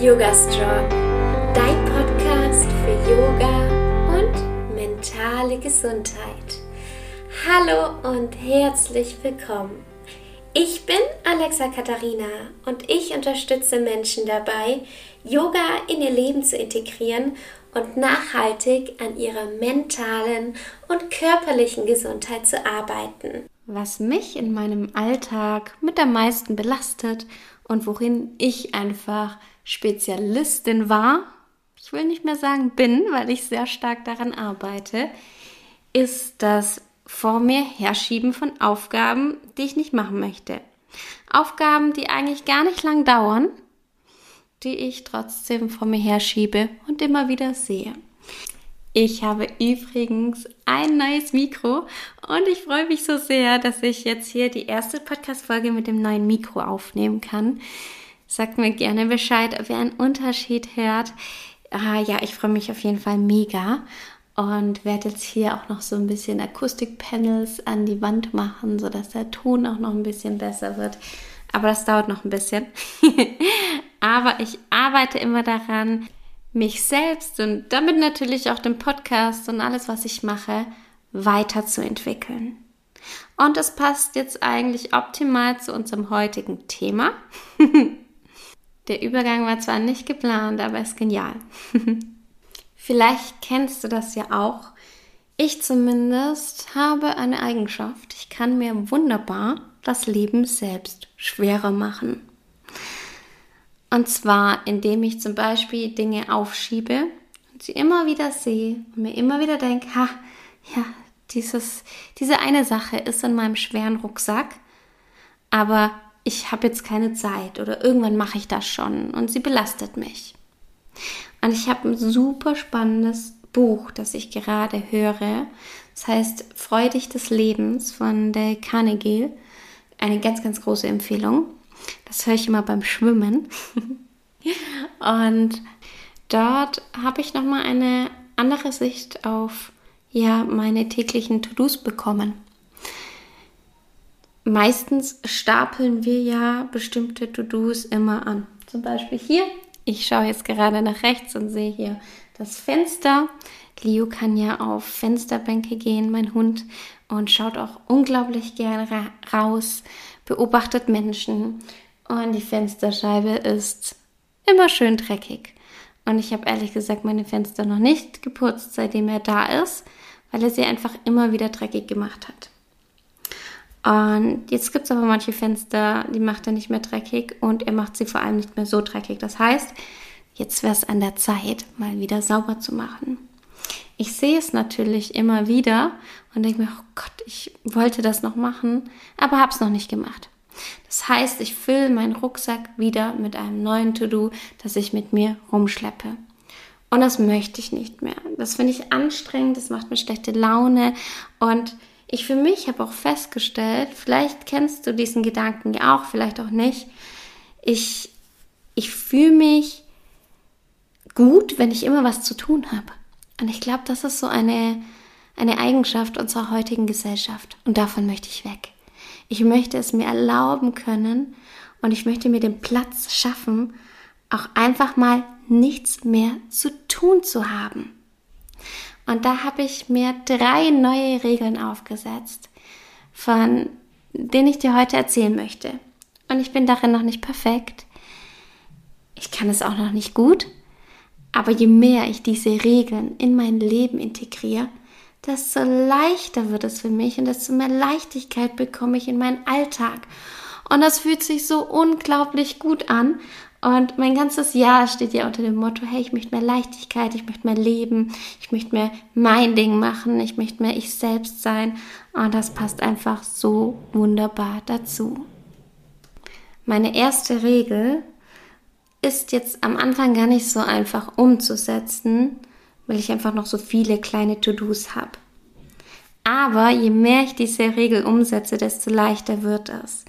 Yoga Strong, dein Podcast für Yoga und mentale Gesundheit. Hallo und herzlich willkommen. Ich bin Alexa Katharina und ich unterstütze Menschen dabei, Yoga in ihr Leben zu integrieren und nachhaltig an ihrer mentalen und körperlichen Gesundheit zu arbeiten. Was mich in meinem Alltag mit am meisten belastet und worin ich einfach Spezialistin war, ich will nicht mehr sagen bin, weil ich sehr stark daran arbeite, ist das vor mir herschieben von Aufgaben, die ich nicht machen möchte. Aufgaben, die eigentlich gar nicht lang dauern, die ich trotzdem vor mir herschiebe und immer wieder sehe. Ich habe übrigens ein neues Mikro und ich freue mich so sehr, dass ich jetzt hier die erste Podcast-Folge mit dem neuen Mikro aufnehmen kann. Sagt mir gerne Bescheid, ob ihr einen Unterschied hört. Ah, ja, ich freue mich auf jeden Fall mega und werde jetzt hier auch noch so ein bisschen Akustikpanels an die Wand machen, sodass der Ton auch noch ein bisschen besser wird. Aber das dauert noch ein bisschen. Aber ich arbeite immer daran, mich selbst und damit natürlich auch den Podcast und alles, was ich mache, weiterzuentwickeln. Und das passt jetzt eigentlich optimal zu unserem heutigen Thema. Der Übergang war zwar nicht geplant, aber ist genial. Vielleicht kennst du das ja auch. Ich zumindest habe eine Eigenschaft. Ich kann mir wunderbar das Leben selbst schwerer machen. Und zwar, indem ich zum Beispiel Dinge aufschiebe und sie immer wieder sehe und mir immer wieder denke, ha, ja, dieses, diese eine Sache ist in meinem schweren Rucksack, aber ich habe jetzt keine Zeit oder irgendwann mache ich das schon und sie belastet mich. Und ich habe ein super spannendes Buch, das ich gerade höre. Das heißt Freudig des Lebens von Dale Carnegie. Eine ganz, ganz große Empfehlung. Das höre ich immer beim Schwimmen. Und dort habe ich nochmal eine andere Sicht auf ja, meine täglichen To-Dos bekommen. Meistens stapeln wir ja bestimmte To-Dos immer an. Zum Beispiel hier. Ich schaue jetzt gerade nach rechts und sehe hier das Fenster. Leo kann ja auf Fensterbänke gehen, mein Hund, und schaut auch unglaublich gerne ra raus, beobachtet Menschen und die Fensterscheibe ist immer schön dreckig. Und ich habe ehrlich gesagt meine Fenster noch nicht geputzt, seitdem er da ist, weil er sie einfach immer wieder dreckig gemacht hat. Und jetzt gibt es aber manche Fenster, die macht er nicht mehr dreckig und er macht sie vor allem nicht mehr so dreckig. Das heißt, jetzt wäre es an der Zeit, mal wieder sauber zu machen. Ich sehe es natürlich immer wieder und denke mir, oh Gott, ich wollte das noch machen, aber habe es noch nicht gemacht. Das heißt, ich fülle meinen Rucksack wieder mit einem neuen To-Do, das ich mit mir rumschleppe. Und das möchte ich nicht mehr. Das finde ich anstrengend, das macht mir schlechte Laune. Und ich für mich habe auch festgestellt, vielleicht kennst du diesen Gedanken ja auch, vielleicht auch nicht. Ich, ich fühle mich gut, wenn ich immer was zu tun habe. Und ich glaube, das ist so eine, eine Eigenschaft unserer heutigen Gesellschaft. Und davon möchte ich weg. Ich möchte es mir erlauben können und ich möchte mir den Platz schaffen, auch einfach mal nichts mehr zu tun zu haben. Und da habe ich mir drei neue Regeln aufgesetzt, von denen ich dir heute erzählen möchte. Und ich bin darin noch nicht perfekt. Ich kann es auch noch nicht gut. Aber je mehr ich diese Regeln in mein Leben integriere, desto leichter wird es für mich und desto mehr Leichtigkeit bekomme ich in meinen Alltag. Und das fühlt sich so unglaublich gut an. Und mein ganzes Jahr steht ja unter dem Motto, hey, ich möchte mehr Leichtigkeit, ich möchte mehr leben, ich möchte mehr mein Ding machen, ich möchte mehr ich selbst sein. Und das passt einfach so wunderbar dazu. Meine erste Regel ist jetzt am Anfang gar nicht so einfach umzusetzen, weil ich einfach noch so viele kleine To-Dos habe. Aber je mehr ich diese Regel umsetze, desto leichter wird es.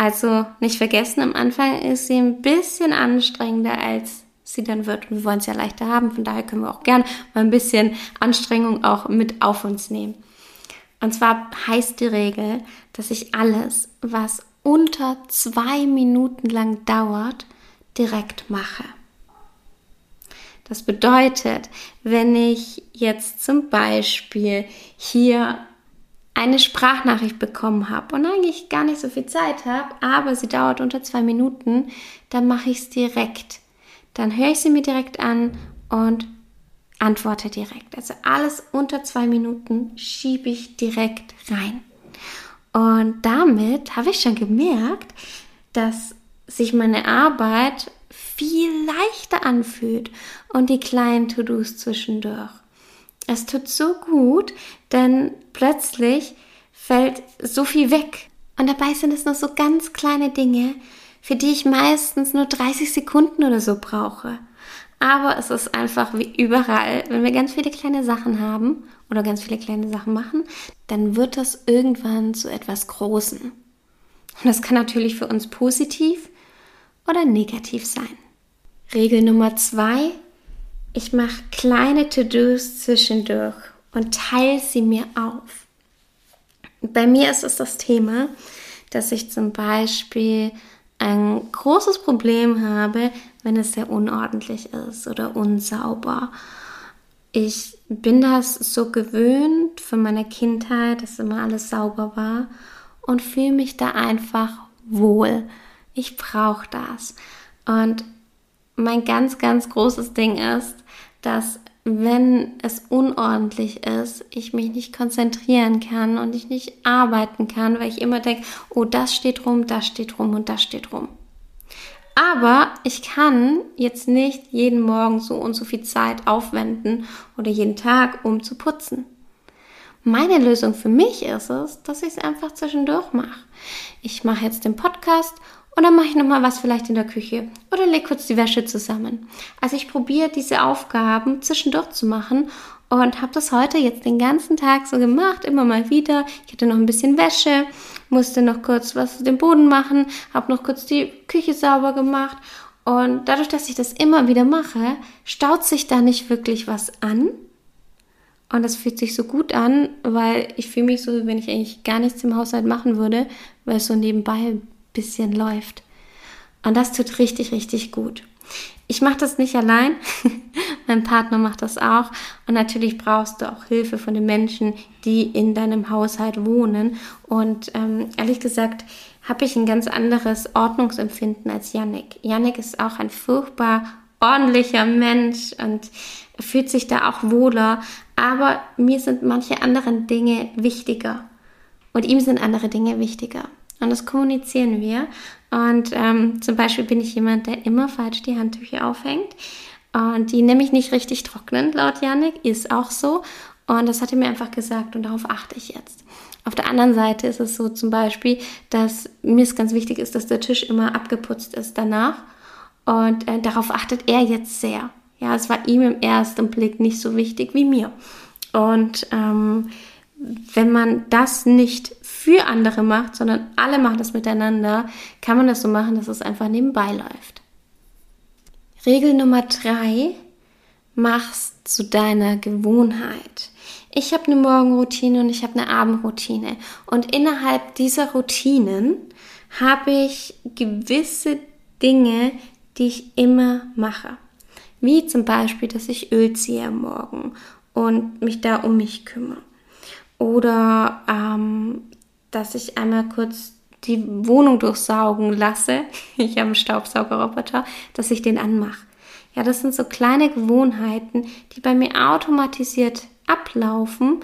Also nicht vergessen, am Anfang ist sie ein bisschen anstrengender, als sie dann wird. Und wir wollen es ja leichter haben, von daher können wir auch gern mal ein bisschen Anstrengung auch mit auf uns nehmen. Und zwar heißt die Regel, dass ich alles, was unter zwei Minuten lang dauert, direkt mache. Das bedeutet, wenn ich jetzt zum Beispiel hier eine Sprachnachricht bekommen habe und eigentlich gar nicht so viel Zeit habe, aber sie dauert unter zwei Minuten, dann mache ich es direkt. Dann höre ich sie mir direkt an und antworte direkt. Also alles unter zwei Minuten schiebe ich direkt rein. Und damit habe ich schon gemerkt, dass sich meine Arbeit viel leichter anfühlt und die kleinen To-Dos zwischendurch. Es tut so gut, denn plötzlich fällt so viel weg. Und dabei sind es nur so ganz kleine Dinge, für die ich meistens nur 30 Sekunden oder so brauche. Aber es ist einfach wie überall, wenn wir ganz viele kleine Sachen haben oder ganz viele kleine Sachen machen, dann wird das irgendwann zu etwas Großen. Und das kann natürlich für uns positiv oder negativ sein. Regel Nummer zwei. Ich mache kleine To-Dos zwischendurch und teile sie mir auf. Bei mir ist es das Thema, dass ich zum Beispiel ein großes Problem habe, wenn es sehr unordentlich ist oder unsauber. Ich bin das so gewöhnt von meiner Kindheit, dass immer alles sauber war und fühle mich da einfach wohl. Ich brauche das. Und mein ganz, ganz großes Ding ist, dass wenn es unordentlich ist, ich mich nicht konzentrieren kann und ich nicht arbeiten kann, weil ich immer denke, oh, das steht rum, das steht rum und das steht rum. Aber ich kann jetzt nicht jeden Morgen so und so viel Zeit aufwenden oder jeden Tag, um zu putzen. Meine Lösung für mich ist es, dass ich es einfach zwischendurch mache. Ich mache jetzt den Podcast und dann mache ich nochmal was vielleicht in der Küche oder lege kurz die Wäsche zusammen. Also ich probiere diese Aufgaben zwischendurch zu machen und habe das heute jetzt den ganzen Tag so gemacht, immer mal wieder. Ich hatte noch ein bisschen Wäsche, musste noch kurz was zu dem Boden machen, habe noch kurz die Küche sauber gemacht und dadurch, dass ich das immer wieder mache, staut sich da nicht wirklich was an. Und das fühlt sich so gut an, weil ich fühle mich so, wenn ich eigentlich gar nichts im Haushalt machen würde, weil es so nebenbei bisschen läuft. Und das tut richtig, richtig gut. Ich mache das nicht allein. mein Partner macht das auch. Und natürlich brauchst du auch Hilfe von den Menschen, die in deinem Haushalt wohnen. Und ähm, ehrlich gesagt habe ich ein ganz anderes Ordnungsempfinden als Yannick. Yannick ist auch ein furchtbar ordentlicher Mensch und fühlt sich da auch wohler. Aber mir sind manche anderen Dinge wichtiger. Und ihm sind andere Dinge wichtiger. Und das kommunizieren wir. Und ähm, zum Beispiel bin ich jemand, der immer falsch die Handtücher aufhängt. Und die nämlich nicht richtig trocknen, laut Janik, ist auch so. Und das hat er mir einfach gesagt und darauf achte ich jetzt. Auf der anderen Seite ist es so zum Beispiel, dass mir es ganz wichtig ist, dass der Tisch immer abgeputzt ist danach. Und äh, darauf achtet er jetzt sehr. Ja, es war ihm im ersten Blick nicht so wichtig wie mir. Und ähm, wenn man das nicht für andere macht, sondern alle machen das miteinander, kann man das so machen, dass es einfach nebenbei läuft. Regel Nummer drei, mach's zu deiner Gewohnheit. Ich habe eine Morgenroutine und ich habe eine Abendroutine. Und innerhalb dieser Routinen habe ich gewisse Dinge, die ich immer mache. Wie zum Beispiel, dass ich Öl ziehe am Morgen und mich da um mich kümmere. Oder ähm, dass ich einmal kurz die Wohnung durchsaugen lasse. Ich habe einen Staubsaugerroboter, dass ich den anmache. Ja, das sind so kleine Gewohnheiten, die bei mir automatisiert ablaufen,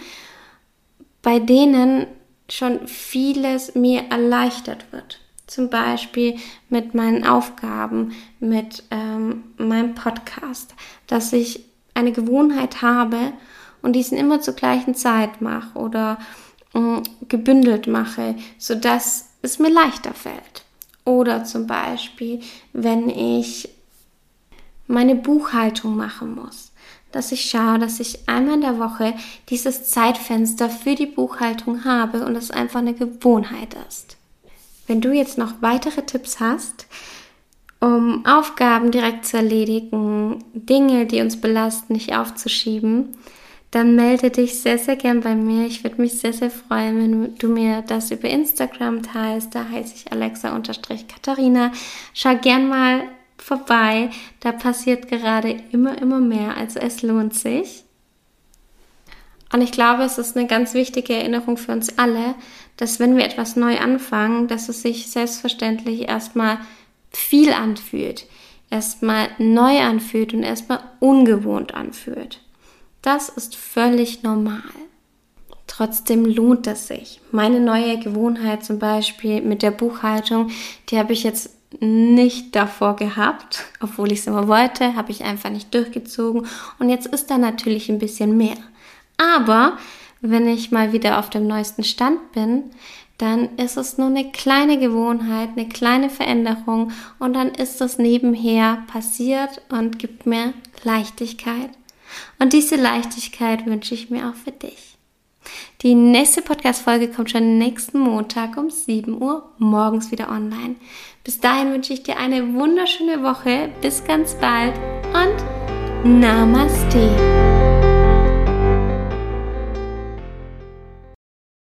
bei denen schon vieles mir erleichtert wird. Zum Beispiel mit meinen Aufgaben, mit ähm, meinem Podcast, dass ich eine Gewohnheit habe und diesen immer zur gleichen Zeit mache oder äh, gebündelt mache, sodass es mir leichter fällt. Oder zum Beispiel, wenn ich meine Buchhaltung machen muss, dass ich schaue, dass ich einmal in der Woche dieses Zeitfenster für die Buchhaltung habe und es einfach eine Gewohnheit ist. Wenn du jetzt noch weitere Tipps hast, um Aufgaben direkt zu erledigen, Dinge, die uns belasten, nicht aufzuschieben, dann melde dich sehr, sehr gern bei mir. Ich würde mich sehr, sehr freuen, wenn du mir das über Instagram teilst. Da heiße ich Alexa-Katharina. Schau gern mal vorbei. Da passiert gerade immer, immer mehr. Also es lohnt sich. Und ich glaube, es ist eine ganz wichtige Erinnerung für uns alle, dass wenn wir etwas neu anfangen, dass es sich selbstverständlich erstmal viel anfühlt, erstmal neu anfühlt und erstmal ungewohnt anfühlt. Das ist völlig normal. Trotzdem lohnt es sich. Meine neue Gewohnheit zum Beispiel mit der Buchhaltung, die habe ich jetzt nicht davor gehabt, obwohl ich es immer wollte, habe ich einfach nicht durchgezogen und jetzt ist da natürlich ein bisschen mehr. Aber wenn ich mal wieder auf dem neuesten Stand bin, dann ist es nur eine kleine Gewohnheit, eine kleine Veränderung und dann ist das nebenher passiert und gibt mir Leichtigkeit. Und diese Leichtigkeit wünsche ich mir auch für dich. Die nächste Podcast-Folge kommt schon nächsten Montag um 7 Uhr morgens wieder online. Bis dahin wünsche ich dir eine wunderschöne Woche. Bis ganz bald und Namaste.